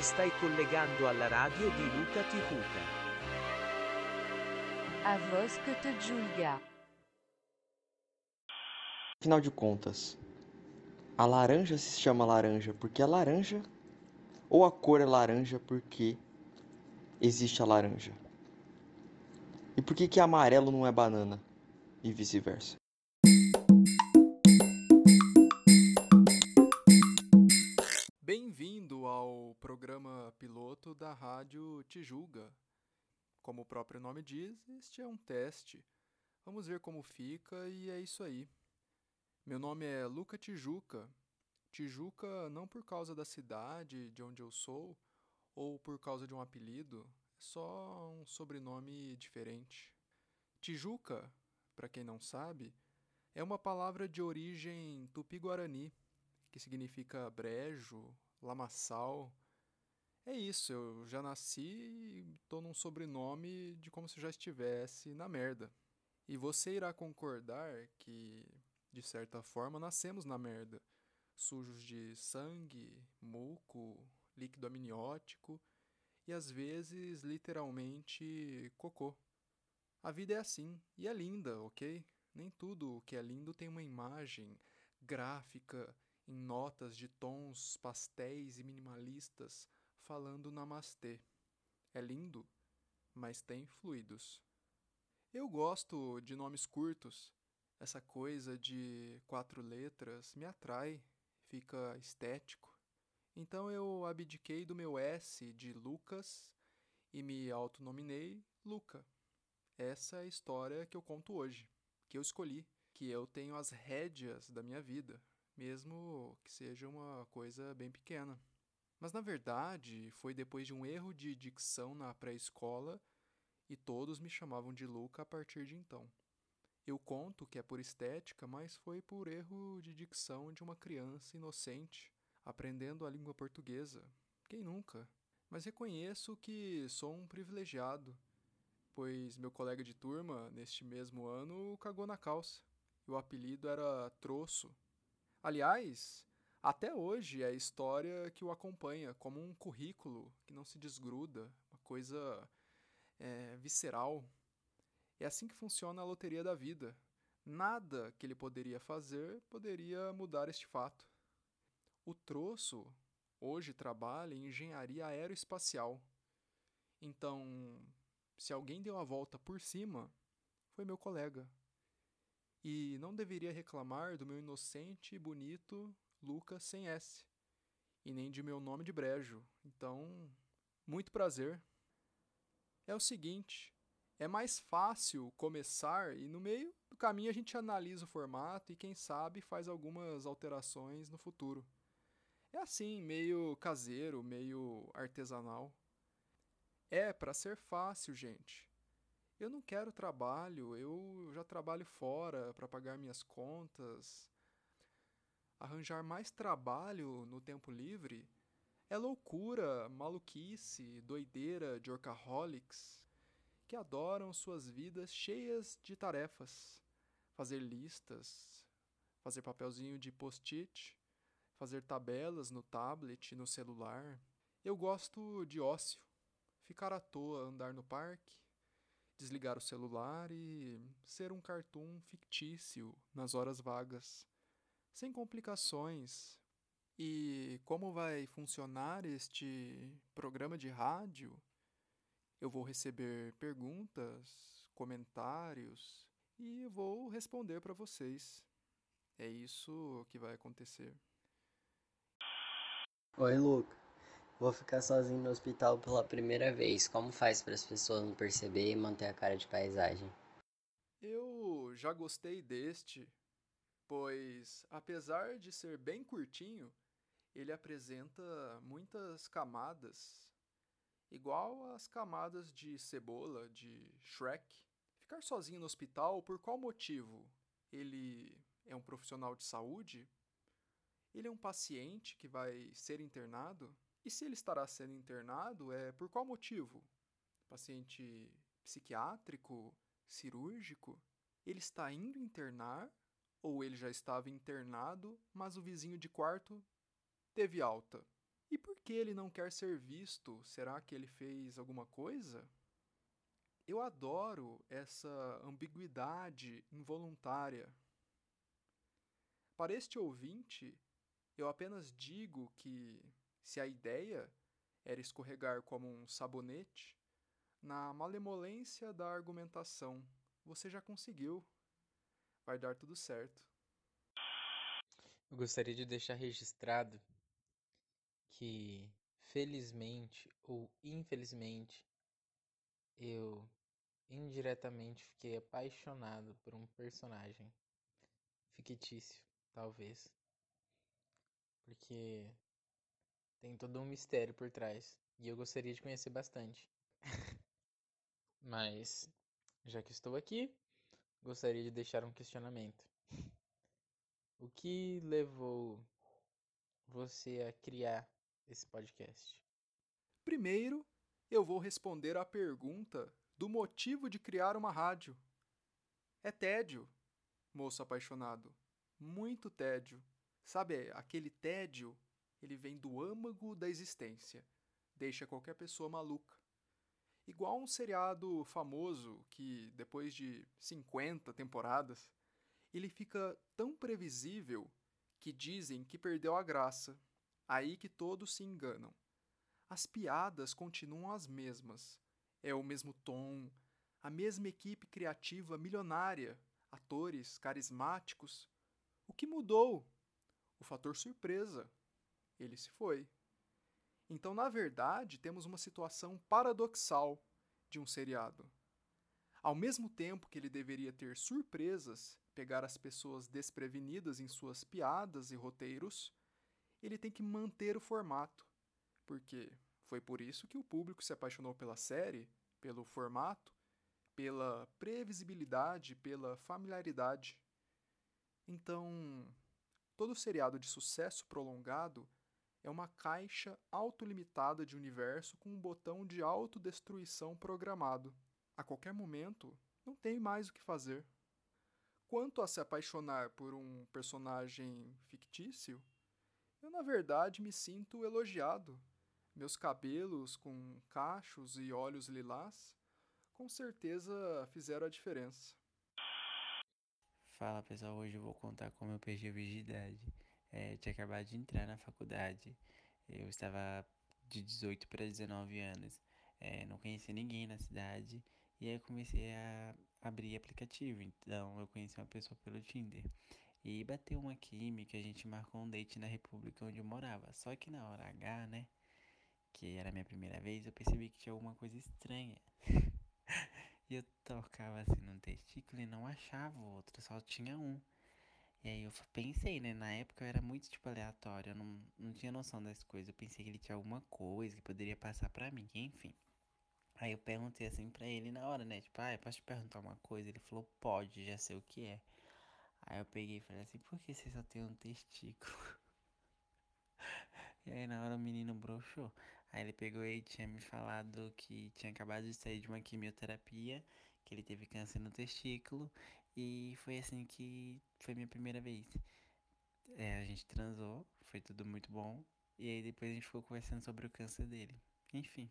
Ti stai collegando alla radio di Luca Tijuca. A voz que te julga. Afinal de contas, a laranja se chama laranja porque é laranja ou a cor é laranja porque existe a laranja? E por que que amarelo não é banana e vice-versa? Programa piloto da Rádio Tijuga. Como o próprio nome diz, este é um teste. Vamos ver como fica e é isso aí. Meu nome é Luca Tijuca. Tijuca não por causa da cidade de onde eu sou ou por causa de um apelido, é só um sobrenome diferente. Tijuca, para quem não sabe, é uma palavra de origem tupi-guarani, que significa brejo, lamaçal. É isso, eu já nasci e tô num sobrenome de como se já estivesse na merda. E você irá concordar que, de certa forma, nascemos na merda, sujos de sangue, muco, líquido amniótico e às vezes literalmente cocô. A vida é assim e é linda, ok? Nem tudo o que é lindo tem uma imagem gráfica em notas de tons pastéis e minimalistas falando namastê. É lindo, mas tem fluidos. Eu gosto de nomes curtos. Essa coisa de quatro letras me atrai, fica estético. Então eu abdiquei do meu S de Lucas e me autonominei Luca. Essa é a história que eu conto hoje, que eu escolhi, que eu tenho as rédeas da minha vida, mesmo que seja uma coisa bem pequena. Mas na verdade, foi depois de um erro de dicção na pré-escola e todos me chamavam de Luca a partir de então. Eu conto que é por estética, mas foi por erro de dicção de uma criança inocente, aprendendo a língua portuguesa. Quem nunca? Mas reconheço que sou um privilegiado, pois meu colega de turma, neste mesmo ano, cagou na calça. E o apelido era Troço. Aliás, até hoje é a história que o acompanha, como um currículo que não se desgruda, uma coisa é, visceral. É assim que funciona a loteria da vida. Nada que ele poderia fazer poderia mudar este fato. O troço hoje trabalha em engenharia aeroespacial. Então, se alguém deu a volta por cima, foi meu colega. E não deveria reclamar do meu inocente e bonito Lucas sem S, e nem de meu nome de brejo. Então, muito prazer. É o seguinte, é mais fácil começar e no meio do caminho a gente analisa o formato e quem sabe faz algumas alterações no futuro. É assim, meio caseiro, meio artesanal. É para ser fácil, gente. Eu não quero trabalho, eu já trabalho fora para pagar minhas contas. Arranjar mais trabalho no tempo livre é loucura, maluquice, doideira de workaholics que adoram suas vidas cheias de tarefas. Fazer listas, fazer papelzinho de post-it, fazer tabelas no tablet, no celular. Eu gosto de ócio, ficar à toa, andar no parque, desligar o celular e ser um cartoon fictício nas horas vagas, sem complicações. E como vai funcionar este programa de rádio? Eu vou receber perguntas, comentários e vou responder para vocês. É isso que vai acontecer. Oi, Luca. Vou ficar sozinho no hospital pela primeira vez. Como faz para as pessoas não perceber e manter a cara de paisagem? Eu já gostei deste, pois apesar de ser bem curtinho, ele apresenta muitas camadas, igual as camadas de cebola de Shrek. Ficar sozinho no hospital por qual motivo? Ele é um profissional de saúde? Ele é um paciente que vai ser internado? E se ele estará sendo internado, é por qual motivo? Paciente psiquiátrico, cirúrgico? Ele está indo internar ou ele já estava internado, mas o vizinho de quarto teve alta? E por que ele não quer ser visto? Será que ele fez alguma coisa? Eu adoro essa ambiguidade involuntária. Para este ouvinte, eu apenas digo que, se a ideia era escorregar como um sabonete, na malemolência da argumentação, você já conseguiu. Vai dar tudo certo. Eu gostaria de deixar registrado que, felizmente ou infelizmente, eu indiretamente fiquei apaixonado por um personagem fictício, talvez. Porque tem todo um mistério por trás e eu gostaria de conhecer bastante. Mas, já que estou aqui, gostaria de deixar um questionamento. O que levou você a criar esse podcast? Primeiro, eu vou responder à pergunta do motivo de criar uma rádio. É tédio, moço apaixonado. Muito tédio. Sabe, aquele tédio, ele vem do âmago da existência. Deixa qualquer pessoa maluca. Igual um seriado famoso que, depois de 50 temporadas, ele fica tão previsível que dizem que perdeu a graça. Aí que todos se enganam. As piadas continuam as mesmas. É o mesmo tom, a mesma equipe criativa milionária, atores carismáticos. O que mudou? O fator surpresa. Ele se foi. Então, na verdade, temos uma situação paradoxal de um seriado. Ao mesmo tempo que ele deveria ter surpresas, pegar as pessoas desprevenidas em suas piadas e roteiros, ele tem que manter o formato. Porque foi por isso que o público se apaixonou pela série, pelo formato, pela previsibilidade, pela familiaridade. Então, todo seriado de sucesso prolongado é uma caixa autolimitada de universo com um botão de autodestruição programado a qualquer momento, não tem mais o que fazer. Quanto a se apaixonar por um personagem fictício, eu na verdade me sinto elogiado. Meus cabelos com cachos e olhos lilás com certeza fizeram a diferença. Fala pessoal, hoje eu vou contar como eu perdi a virgindade. É, tinha acabado de entrar na faculdade, eu estava de 18 para 19 anos, é, não conhecia ninguém na cidade e aí eu comecei a abrir aplicativo. Então eu conheci uma pessoa pelo Tinder. E bateu uma química, a gente marcou um date na república onde eu morava. Só que na hora H, né? Que era a minha primeira vez, eu percebi que tinha alguma coisa estranha. e eu tocava assim no testículo e não achava o outro, só tinha um. E aí eu pensei, né? Na época eu era muito, tipo, aleatório, eu não, não tinha noção das coisas. Eu pensei que ele tinha alguma coisa que poderia passar pra mim, enfim. Aí eu perguntei assim pra ele na hora, né? Tipo, ah, posso te perguntar uma coisa? Ele falou, pode, já sei o que é. Aí eu peguei e falei assim, por que você só tem um testículo? E aí na hora o menino broxou. Aí ele pegou e tinha me falado que tinha acabado de sair de uma quimioterapia, que ele teve câncer no testículo. E foi assim que foi minha primeira vez. É, a gente transou, foi tudo muito bom. E aí depois a gente ficou conversando sobre o câncer dele. Enfim.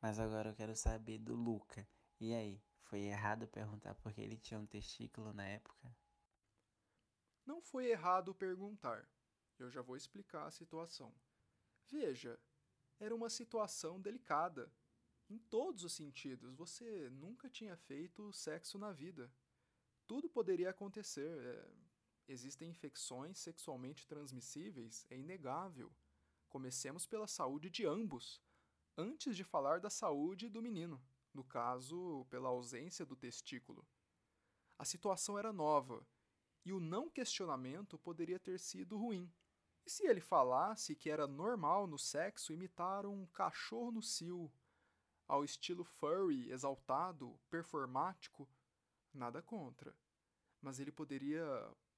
Mas agora eu quero saber do Luca. E aí, foi errado perguntar porque ele tinha um testículo na época? Não foi errado perguntar. Eu já vou explicar a situação. Veja, era uma situação delicada. Em todos os sentidos, você nunca tinha feito sexo na vida. Tudo poderia acontecer. É... Existem infecções sexualmente transmissíveis, é inegável. Comecemos pela saúde de ambos antes de falar da saúde do menino, no caso, pela ausência do testículo. A situação era nova e o não questionamento poderia ter sido ruim. E se ele falasse que era normal no sexo imitar um cachorro no cio, ao estilo furry, exaltado, performático, nada contra. Mas ele poderia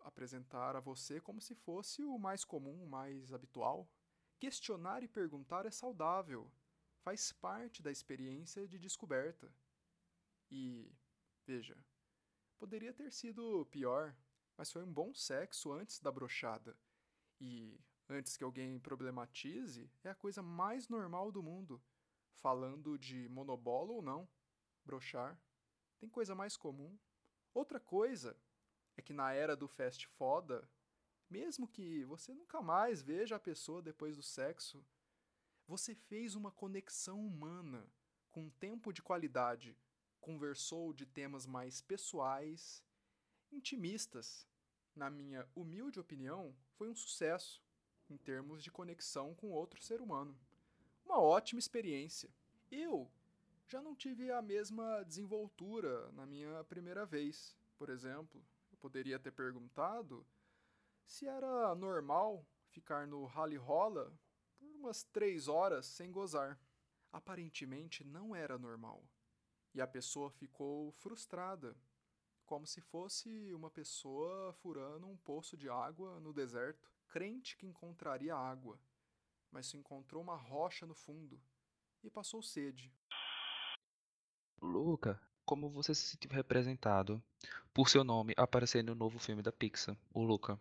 apresentar a você como se fosse o mais comum, o mais habitual. Questionar e perguntar é saudável faz parte da experiência de descoberta. E, veja, poderia ter sido pior, mas foi um bom sexo antes da brochada. E antes que alguém problematize, é a coisa mais normal do mundo. Falando de monobolo ou não, brochar, tem coisa mais comum. Outra coisa é que na era do fast foda, mesmo que você nunca mais veja a pessoa depois do sexo, você fez uma conexão humana com tempo de qualidade, conversou de temas mais pessoais, intimistas. Na minha humilde opinião, foi um sucesso em termos de conexão com outro ser humano. Uma ótima experiência. Eu já não tive a mesma desenvoltura na minha primeira vez. Por exemplo, eu poderia ter perguntado se era normal ficar no rally rola por umas três horas sem gozar. Aparentemente não era normal. E a pessoa ficou frustrada, como se fosse uma pessoa furando um poço de água no deserto, crente que encontraria água, mas se encontrou uma rocha no fundo e passou sede. Luca, como você se sentiu representado por seu nome aparecer no novo filme da Pixar, o Luca?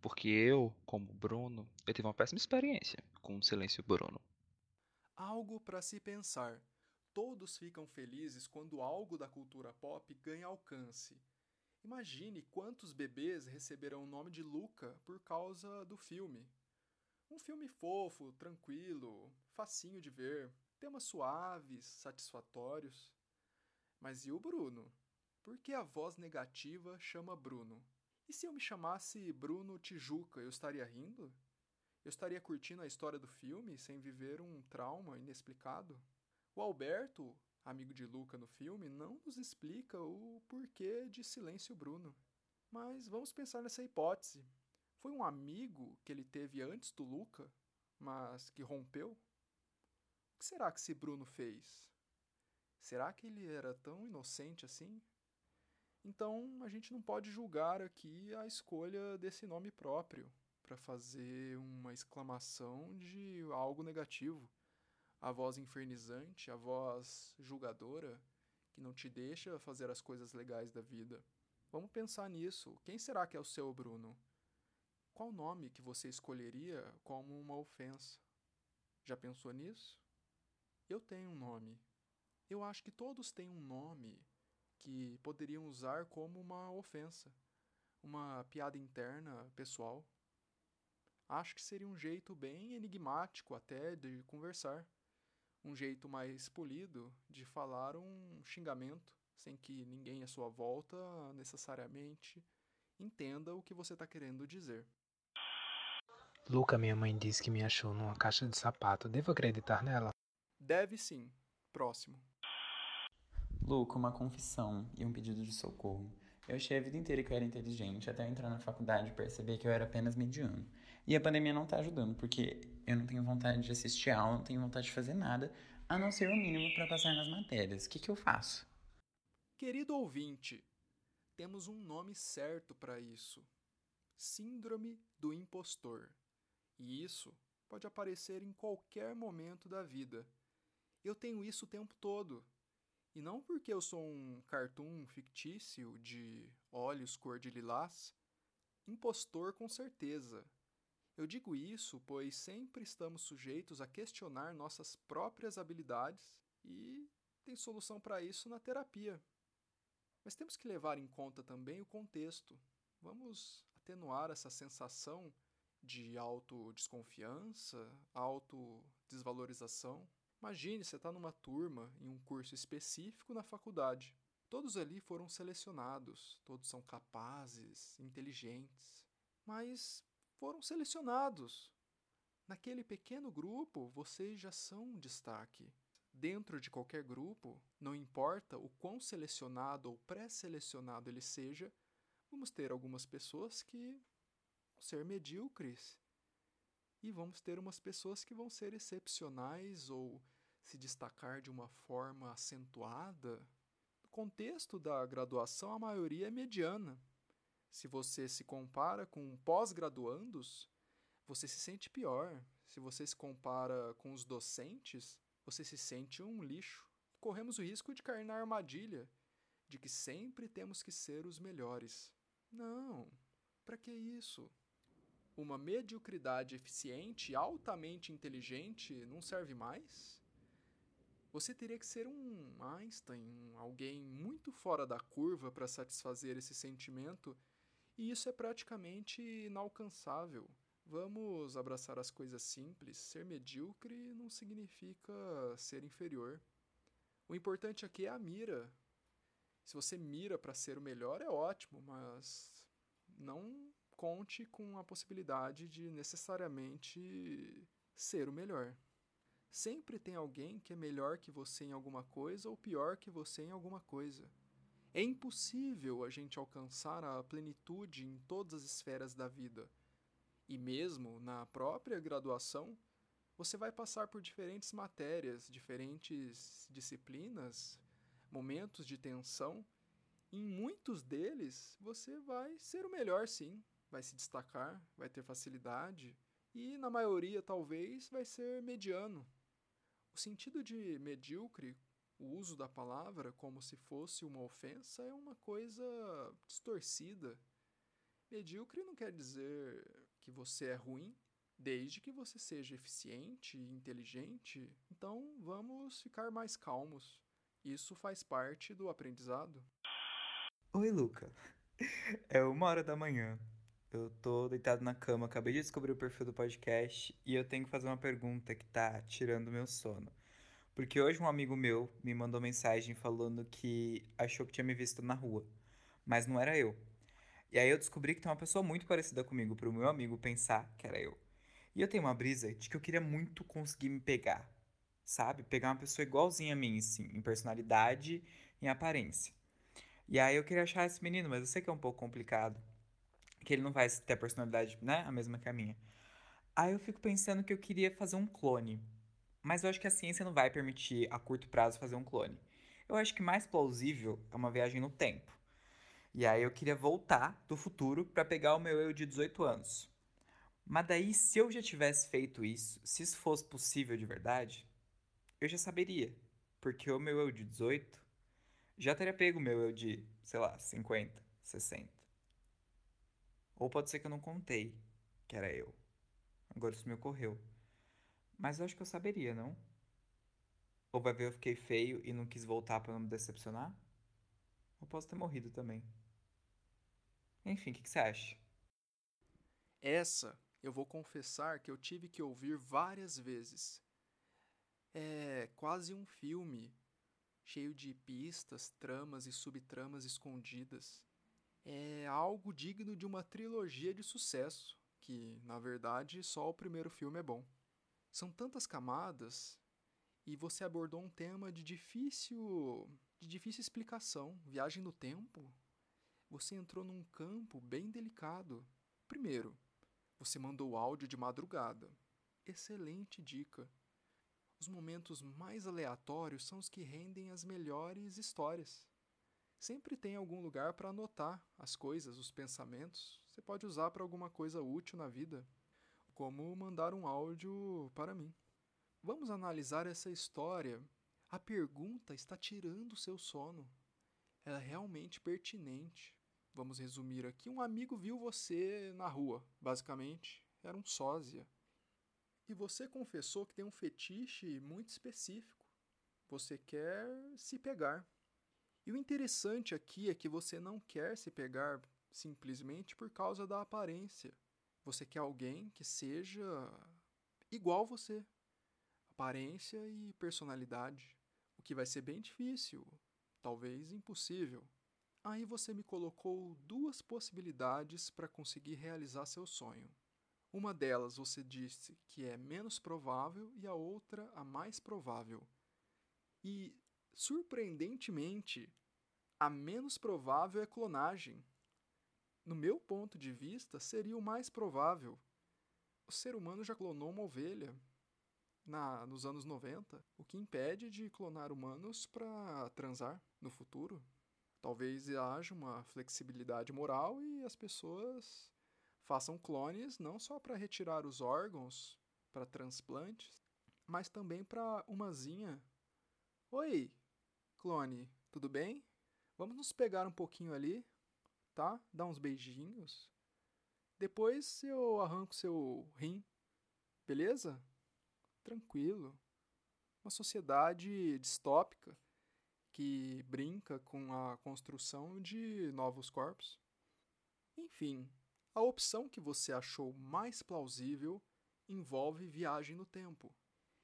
Porque eu, como Bruno, eu tive uma péssima experiência com o Silêncio Bruno. Algo para se pensar. Todos ficam felizes quando algo da cultura pop ganha alcance. Imagine quantos bebês receberão o nome de Luca por causa do filme. Um filme fofo, tranquilo, facinho de ver, temas suaves, satisfatórios. Mas e o Bruno? Por que a voz negativa chama Bruno? E se eu me chamasse Bruno Tijuca, eu estaria rindo? Eu estaria curtindo a história do filme sem viver um trauma inexplicado? O Alberto, amigo de Luca no filme, não nos explica o porquê de Silêncio Bruno. Mas vamos pensar nessa hipótese. Foi um amigo que ele teve antes do Luca, mas que rompeu? O que será que esse Bruno fez? Será que ele era tão inocente assim? Então a gente não pode julgar aqui a escolha desse nome próprio para fazer uma exclamação de algo negativo. A voz infernizante, a voz julgadora, que não te deixa fazer as coisas legais da vida. Vamos pensar nisso. Quem será que é o seu Bruno? Qual nome que você escolheria como uma ofensa? Já pensou nisso? Eu tenho um nome. Eu acho que todos têm um nome que poderiam usar como uma ofensa, uma piada interna pessoal. Acho que seria um jeito bem enigmático até de conversar, um jeito mais polido de falar um xingamento, sem que ninguém à sua volta necessariamente entenda o que você está querendo dizer. Luca, minha mãe disse que me achou numa caixa de sapato. Devo acreditar nela? Deve sim. Próximo. Luca, uma confissão e um pedido de socorro. Eu achei a vida inteira que eu era inteligente, até eu entrar na faculdade e perceber que eu era apenas mediano. E a pandemia não tá ajudando, porque eu não tenho vontade de assistir aula, não tenho vontade de fazer nada, a não ser o mínimo para passar nas matérias. O que, que eu faço? Querido ouvinte, temos um nome certo para isso: Síndrome do Impostor. E isso pode aparecer em qualquer momento da vida. Eu tenho isso o tempo todo. E não porque eu sou um cartoon fictício de olhos cor de lilás, impostor com certeza. Eu digo isso pois sempre estamos sujeitos a questionar nossas próprias habilidades e tem solução para isso na terapia. Mas temos que levar em conta também o contexto. Vamos atenuar essa sensação de autodesconfiança, autodesvalorização. Imagine, você está numa turma em um curso específico na faculdade. Todos ali foram selecionados, todos são capazes, inteligentes, mas foram selecionados. Naquele pequeno grupo, vocês já são um destaque. Dentro de qualquer grupo, não importa o quão selecionado ou pré-selecionado ele seja, vamos ter algumas pessoas que vão ser medíocres e vamos ter umas pessoas que vão ser excepcionais ou se destacar de uma forma acentuada. No contexto da graduação, a maioria é mediana. Se você se compara com pós-graduandos, você se sente pior. Se você se compara com os docentes, você se sente um lixo. Corremos o risco de cair na armadilha de que sempre temos que ser os melhores. Não, para que isso? uma mediocridade eficiente, altamente inteligente, não serve mais? Você teria que ser um Einstein, alguém muito fora da curva para satisfazer esse sentimento, e isso é praticamente inalcançável. Vamos abraçar as coisas simples. Ser medíocre não significa ser inferior. O importante aqui é a mira. Se você mira para ser o melhor, é ótimo, mas não conte com a possibilidade de necessariamente ser o melhor. Sempre tem alguém que é melhor que você em alguma coisa ou pior que você em alguma coisa. É impossível a gente alcançar a plenitude em todas as esferas da vida. E mesmo na própria graduação, você vai passar por diferentes matérias, diferentes disciplinas, momentos de tensão. Em muitos deles, você vai ser o melhor, sim, vai se destacar, vai ter facilidade, e na maioria, talvez, vai ser mediano. O sentido de medíocre, o uso da palavra como se fosse uma ofensa, é uma coisa distorcida. Medíocre não quer dizer que você é ruim, desde que você seja eficiente e inteligente. Então vamos ficar mais calmos. Isso faz parte do aprendizado. Oi, Luca. É uma hora da manhã. Eu tô deitado na cama, acabei de descobrir o perfil do podcast e eu tenho que fazer uma pergunta que tá tirando meu sono. Porque hoje um amigo meu me mandou mensagem falando que achou que tinha me visto na rua, mas não era eu. E aí eu descobri que tem uma pessoa muito parecida comigo pro meu amigo pensar que era eu. E eu tenho uma brisa de que eu queria muito conseguir me pegar, sabe? Pegar uma pessoa igualzinha a mim, assim, em personalidade, em aparência. E aí eu queria achar esse menino, mas eu sei que é um pouco complicado que ele não vai ter a personalidade, né, a mesma que a minha. Aí eu fico pensando que eu queria fazer um clone. Mas eu acho que a ciência não vai permitir a curto prazo fazer um clone. Eu acho que mais plausível é uma viagem no tempo. E aí eu queria voltar do futuro para pegar o meu eu de 18 anos. Mas daí, se eu já tivesse feito isso, se isso fosse possível de verdade, eu já saberia. Porque o meu eu de 18 já teria pego o meu eu de, sei lá, 50, 60. Ou pode ser que eu não contei que era eu. Agora isso me ocorreu. Mas eu acho que eu saberia, não? Ou vai ver eu fiquei feio e não quis voltar para não me decepcionar? Ou posso ter morrido também. Enfim, o que, que você acha? Essa eu vou confessar que eu tive que ouvir várias vezes. É quase um filme, cheio de pistas, tramas e subtramas escondidas é algo digno de uma trilogia de sucesso, que, na verdade, só o primeiro filme é bom. São tantas camadas e você abordou um tema de difícil de difícil explicação, viagem no tempo. Você entrou num campo bem delicado. Primeiro, você mandou áudio de madrugada. Excelente dica. Os momentos mais aleatórios são os que rendem as melhores histórias. Sempre tem algum lugar para anotar as coisas, os pensamentos. Você pode usar para alguma coisa útil na vida, como mandar um áudio para mim. Vamos analisar essa história. A pergunta está tirando o seu sono. Ela é realmente pertinente. Vamos resumir aqui: um amigo viu você na rua, basicamente, era um sósia. E você confessou que tem um fetiche muito específico. Você quer se pegar. E o interessante aqui é que você não quer se pegar simplesmente por causa da aparência. Você quer alguém que seja igual você. Aparência e personalidade. O que vai ser bem difícil, talvez impossível. Aí você me colocou duas possibilidades para conseguir realizar seu sonho. Uma delas você disse que é menos provável e a outra a mais provável. E surpreendentemente, a menos provável é clonagem. No meu ponto de vista, seria o mais provável. O ser humano já clonou uma ovelha na, nos anos 90, o que impede de clonar humanos para transar no futuro. Talvez haja uma flexibilidade moral e as pessoas façam clones não só para retirar os órgãos para transplantes, mas também para umazinha. Oi, clone, tudo bem? Vamos nos pegar um pouquinho ali, tá? Dar uns beijinhos. Depois eu arranco seu rim. Beleza? Tranquilo. Uma sociedade distópica que brinca com a construção de novos corpos. Enfim, a opção que você achou mais plausível envolve viagem no tempo.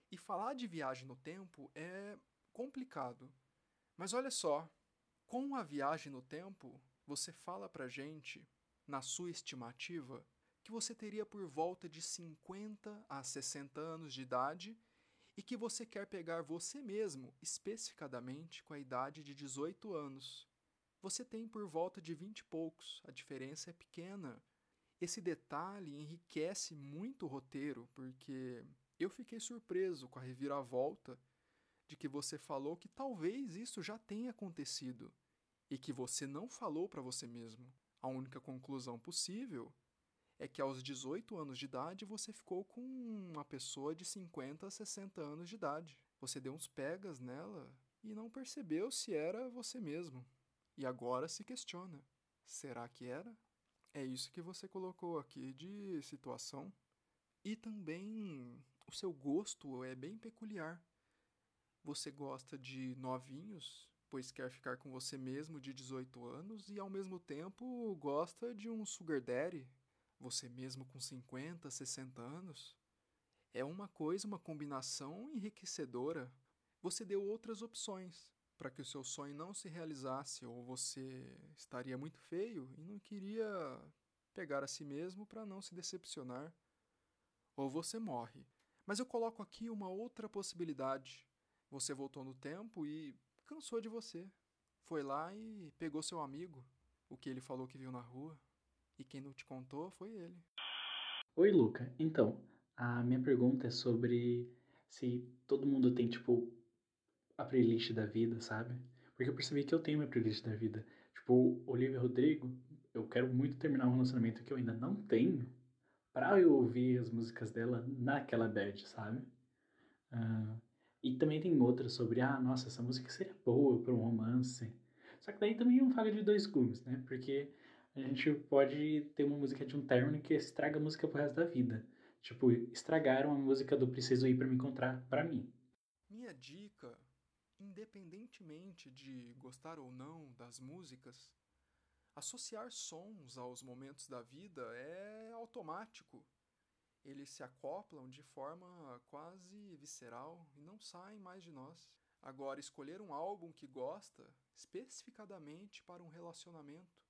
E falar de viagem no tempo é complicado. Mas olha só, com a viagem no tempo, você fala pra gente, na sua estimativa, que você teria por volta de 50 a 60 anos de idade e que você quer pegar você mesmo, especificadamente com a idade de 18 anos. Você tem por volta de 20 e poucos, a diferença é pequena. Esse detalhe enriquece muito o roteiro, porque eu fiquei surpreso com a reviravolta de que você falou que talvez isso já tenha acontecido e que você não falou para você mesmo. A única conclusão possível é que aos 18 anos de idade você ficou com uma pessoa de 50 a 60 anos de idade. Você deu uns pegas nela e não percebeu se era você mesmo. E agora se questiona: será que era? É isso que você colocou aqui de situação. E também o seu gosto é bem peculiar. Você gosta de novinhos, pois quer ficar com você mesmo de 18 anos, e ao mesmo tempo gosta de um sugar daddy, você mesmo com 50, 60 anos? É uma coisa, uma combinação enriquecedora. Você deu outras opções para que o seu sonho não se realizasse, ou você estaria muito feio e não queria pegar a si mesmo para não se decepcionar, ou você morre. Mas eu coloco aqui uma outra possibilidade. Você voltou no tempo e cansou de você. Foi lá e pegou seu amigo, o que ele falou que viu na rua. E quem não te contou foi ele. Oi, Luca. Então, a minha pergunta é sobre se todo mundo tem, tipo, a playlist da vida, sabe? Porque eu percebi que eu tenho minha playlist da vida. Tipo, Olivia Rodrigo, eu quero muito terminar um relacionamento que eu ainda não tenho pra eu ouvir as músicas dela naquela bad, sabe? Uh, e também tem outras sobre, ah, nossa, essa música seria boa para um romance. Só que daí também é um faga de dois gumes, né? Porque a gente pode ter uma música de um término que estraga a música pro resto da vida. Tipo, estragaram a música do Preciso Ir para Me Encontrar para mim. Minha dica, independentemente de gostar ou não das músicas, associar sons aos momentos da vida é automático. Eles se acoplam de forma quase visceral e não saem mais de nós. Agora, escolher um álbum que gosta especificadamente para um relacionamento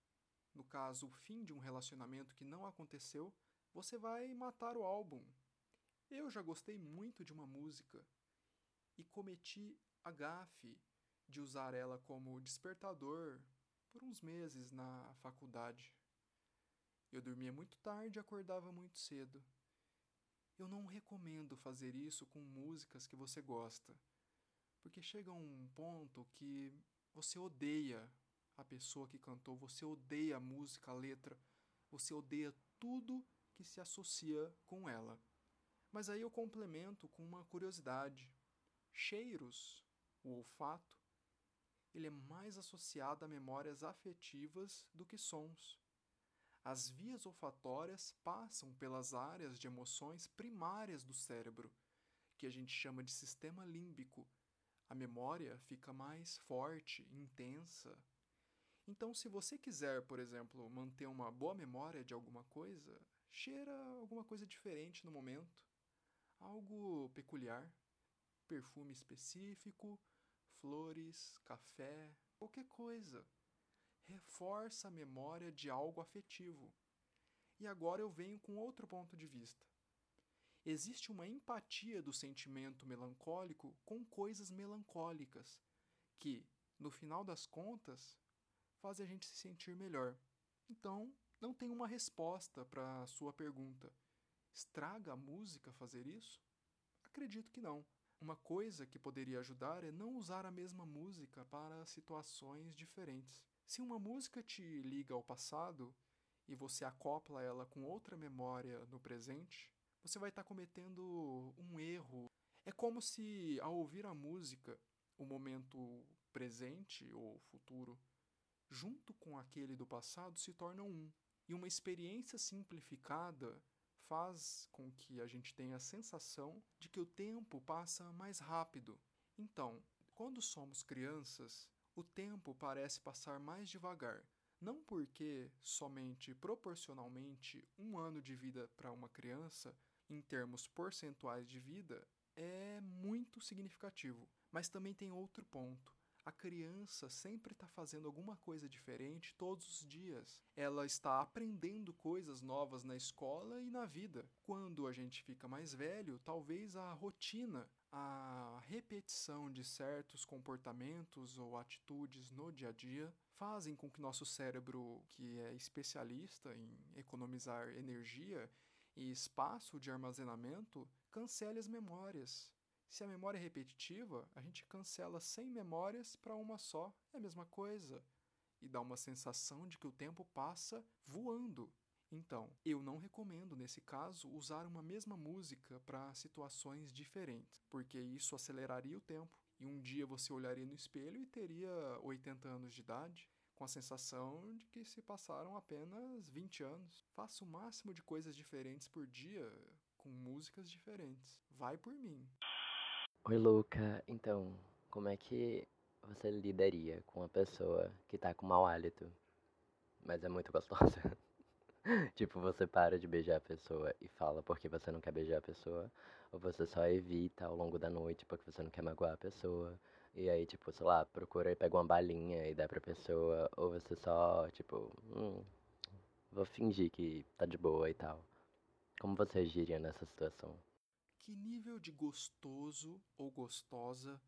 no caso, o fim de um relacionamento que não aconteceu, você vai matar o álbum. Eu já gostei muito de uma música e cometi a gafe de usar ela como despertador por uns meses na faculdade. Eu dormia muito tarde e acordava muito cedo. Eu não recomendo fazer isso com músicas que você gosta, porque chega um ponto que você odeia a pessoa que cantou, você odeia a música, a letra, você odeia tudo que se associa com ela. Mas aí eu complemento com uma curiosidade. Cheiros, o olfato, ele é mais associado a memórias afetivas do que sons. As vias olfatórias passam pelas áreas de emoções primárias do cérebro, que a gente chama de sistema límbico. A memória fica mais forte, intensa, então, se você quiser, por exemplo, manter uma boa memória de alguma coisa, cheira alguma coisa diferente no momento, algo peculiar, perfume específico, flores, café, qualquer coisa. Reforça a memória de algo afetivo. E agora eu venho com outro ponto de vista. Existe uma empatia do sentimento melancólico com coisas melancólicas, que, no final das contas, fazem a gente se sentir melhor. Então, não tem uma resposta para a sua pergunta. Estraga a música fazer isso? Acredito que não. Uma coisa que poderia ajudar é não usar a mesma música para situações diferentes. Se uma música te liga ao passado e você acopla ela com outra memória no presente, você vai estar tá cometendo um erro. É como se, ao ouvir a música, o momento presente ou futuro junto com aquele do passado, se tornam um. E uma experiência simplificada faz com que a gente tenha a sensação de que o tempo passa mais rápido. Então, quando somos crianças, o tempo parece passar mais devagar. Não porque somente proporcionalmente um ano de vida para uma criança, em termos percentuais de vida, é muito significativo, mas também tem outro ponto. A criança sempre está fazendo alguma coisa diferente todos os dias. Ela está aprendendo coisas novas na escola e na vida. Quando a gente fica mais velho, talvez a rotina, a repetição de certos comportamentos ou atitudes no dia a dia fazem com que nosso cérebro, que é especialista em economizar energia e espaço de armazenamento, cancele as memórias. Se a memória é repetitiva, a gente cancela 100 memórias para uma só, é a mesma coisa. E dá uma sensação de que o tempo passa voando. Então, eu não recomendo, nesse caso, usar uma mesma música para situações diferentes, porque isso aceleraria o tempo. E um dia você olharia no espelho e teria 80 anos de idade, com a sensação de que se passaram apenas 20 anos. Faça o máximo de coisas diferentes por dia, com músicas diferentes. Vai por mim. Oi, Luca. Então, como é que você lidaria com uma pessoa que tá com mau hálito, mas é muito gostosa? tipo, você para de beijar a pessoa e fala porque você não quer beijar a pessoa, ou você só evita ao longo da noite porque você não quer magoar a pessoa, e aí, tipo, sei lá, procura e pega uma balinha e dá pra pessoa, ou você só, tipo, hum, vou fingir que tá de boa e tal. Como você agiria nessa situação? Que nível de gostoso ou gostosa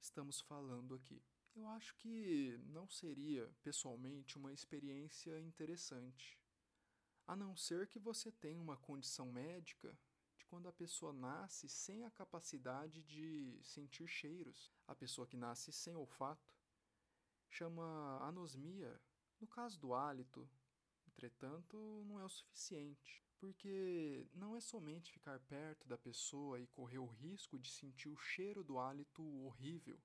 estamos falando aqui? Eu acho que não seria, pessoalmente, uma experiência interessante. A não ser que você tenha uma condição médica de quando a pessoa nasce sem a capacidade de sentir cheiros. A pessoa que nasce sem olfato chama anosmia. No caso do hálito, entretanto, não é o suficiente porque não é somente ficar perto da pessoa e correr o risco de sentir o cheiro do hálito horrível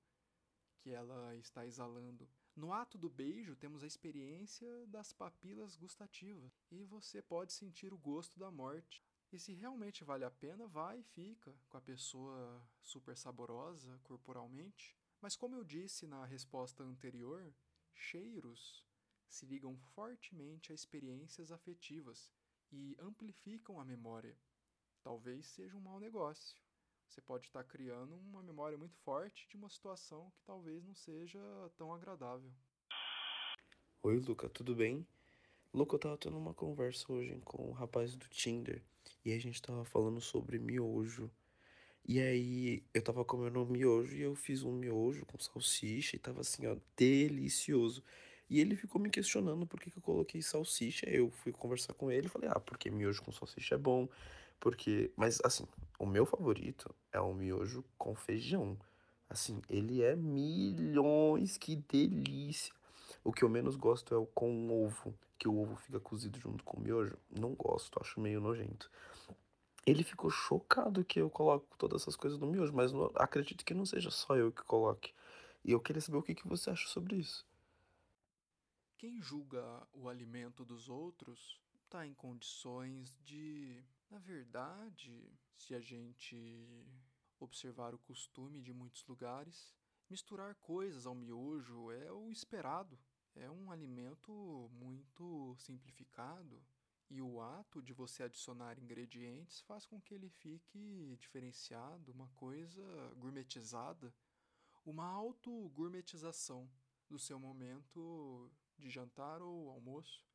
que ela está exalando. No ato do beijo, temos a experiência das papilas gustativas e você pode sentir o gosto da morte. E se realmente vale a pena, vai e fica com a pessoa super saborosa corporalmente. Mas, como eu disse na resposta anterior, cheiros se ligam fortemente a experiências afetivas e amplificam a memória. Talvez seja um mau negócio. Você pode estar criando uma memória muito forte de uma situação que talvez não seja tão agradável. Oi, Luca, tudo bem? Luca, eu tava tendo uma conversa hoje com o rapaz do Tinder e a gente tava falando sobre miojo. E aí eu tava comendo um miojo e eu fiz um miojo com salsicha e tava assim, ó, delicioso. E ele ficou me questionando por que, que eu coloquei salsicha. Eu fui conversar com ele e falei, ah, porque miojo com salsicha é bom. Porque. Mas assim, o meu favorito é o miojo com feijão. Assim, ele é milhões, que delícia. O que eu menos gosto é o com ovo, que o ovo fica cozido junto com o miojo. Não gosto, acho meio nojento. Ele ficou chocado que eu coloco todas essas coisas no miojo, mas não, acredito que não seja só eu que coloque. E eu queria saber o que, que você acha sobre isso. Quem julga o alimento dos outros está em condições de, na verdade, se a gente observar o costume de muitos lugares, misturar coisas ao miojo é o esperado. É um alimento muito simplificado e o ato de você adicionar ingredientes faz com que ele fique diferenciado, uma coisa gourmetizada, uma auto-gourmetização do seu momento de jantar ou almoço.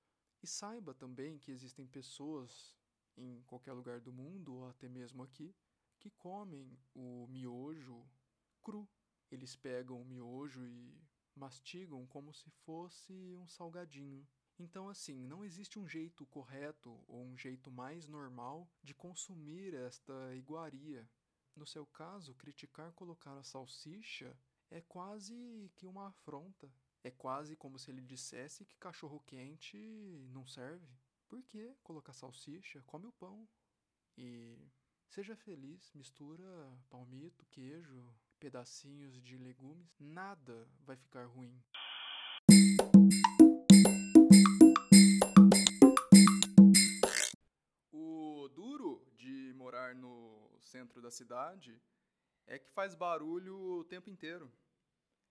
E saiba também que existem pessoas em qualquer lugar do mundo, ou até mesmo aqui, que comem o miojo cru. Eles pegam o miojo e mastigam como se fosse um salgadinho. Então, assim, não existe um jeito correto ou um jeito mais normal de consumir esta iguaria. No seu caso, criticar colocar a salsicha é quase que uma afronta. É quase como se ele dissesse que cachorro quente não serve. Por que colocar salsicha? Come o pão. E seja feliz, mistura palmito, queijo, pedacinhos de legumes, nada vai ficar ruim. O duro de morar no centro da cidade é que faz barulho o tempo inteiro.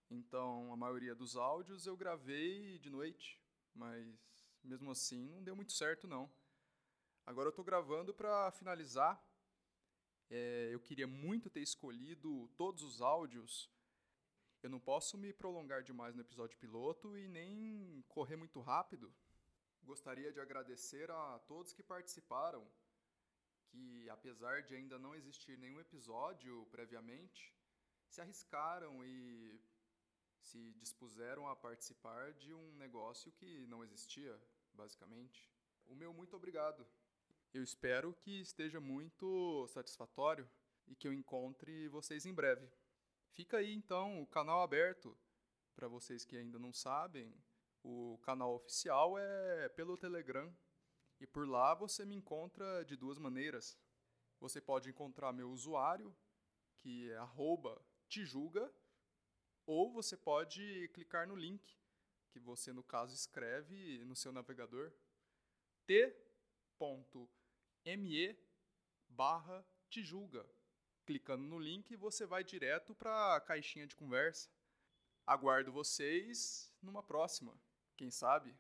Então, a maioria dos áudios eu gravei de noite, mas mesmo assim não deu muito certo não. Agora eu estou gravando para finalizar. É, eu queria muito ter escolhido todos os áudios. Eu não posso me prolongar demais no episódio piloto e nem correr muito rápido. Gostaria de agradecer a todos que participaram, que apesar de ainda não existir nenhum episódio previamente, se arriscaram e se dispuseram a participar de um negócio que não existia, basicamente. O meu muito obrigado. Eu espero que esteja muito satisfatório e que eu encontre vocês em breve. Fica aí então o canal aberto. Para vocês que ainda não sabem, o canal oficial é pelo Telegram. E por lá você me encontra de duas maneiras. Você pode encontrar meu usuário, que é @tijuga, ou você pode clicar no link que você no caso escreve no seu navegador t.me barra Tijuga. Clicando no link, você vai direto para a caixinha de conversa. Aguardo vocês numa próxima. Quem sabe?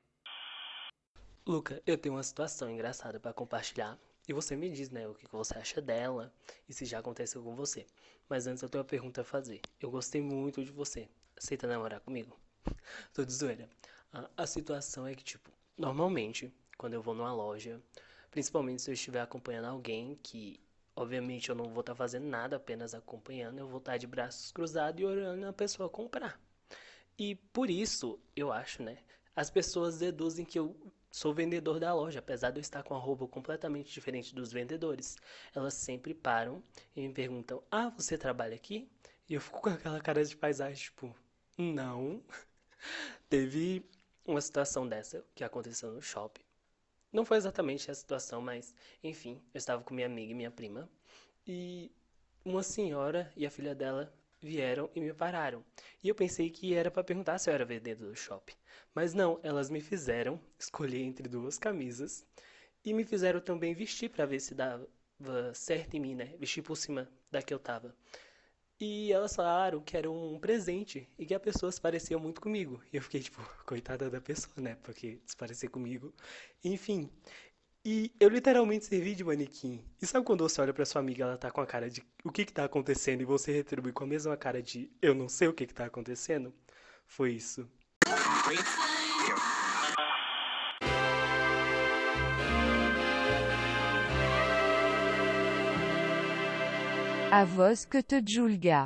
Luca, eu tenho uma situação engraçada para compartilhar. E você me diz, né, o que você acha dela e se já aconteceu com você. Mas antes eu tenho uma pergunta a fazer. Eu gostei muito de você. Aceita namorar comigo? Tô de zoeira. A, a situação é que, tipo, normalmente, quando eu vou numa loja, principalmente se eu estiver acompanhando alguém que, obviamente, eu não vou estar tá fazendo nada, apenas acompanhando, eu vou estar tá de braços cruzados e orando a pessoa comprar. E por isso, eu acho, né, as pessoas deduzem que eu Sou vendedor da loja, apesar de eu estar com a roupa completamente diferente dos vendedores. Elas sempre param e me perguntam: Ah, você trabalha aqui? E eu fico com aquela cara de paisagem, tipo, não. Teve uma situação dessa que aconteceu no shopping. Não foi exatamente a situação, mas enfim, eu estava com minha amiga e minha prima e uma senhora e a filha dela vieram e me pararam. E eu pensei que era para perguntar se eu era vendedor do shopping. Mas não, elas me fizeram escolher entre duas camisas e me fizeram também vestir para ver se dava certo em mim, né? Vestir por cima da que eu tava. E elas falaram que era um presente e que a pessoa se parecia muito comigo. E eu fiquei tipo, coitada da pessoa, né? Porque se parecer comigo. Enfim. E eu literalmente servi de manequim. E sabe quando você olha pra sua amiga, ela tá com a cara de o que que tá acontecendo e você retribui com a mesma cara de eu não sei o que que tá acontecendo? Foi isso. A voz que te julga.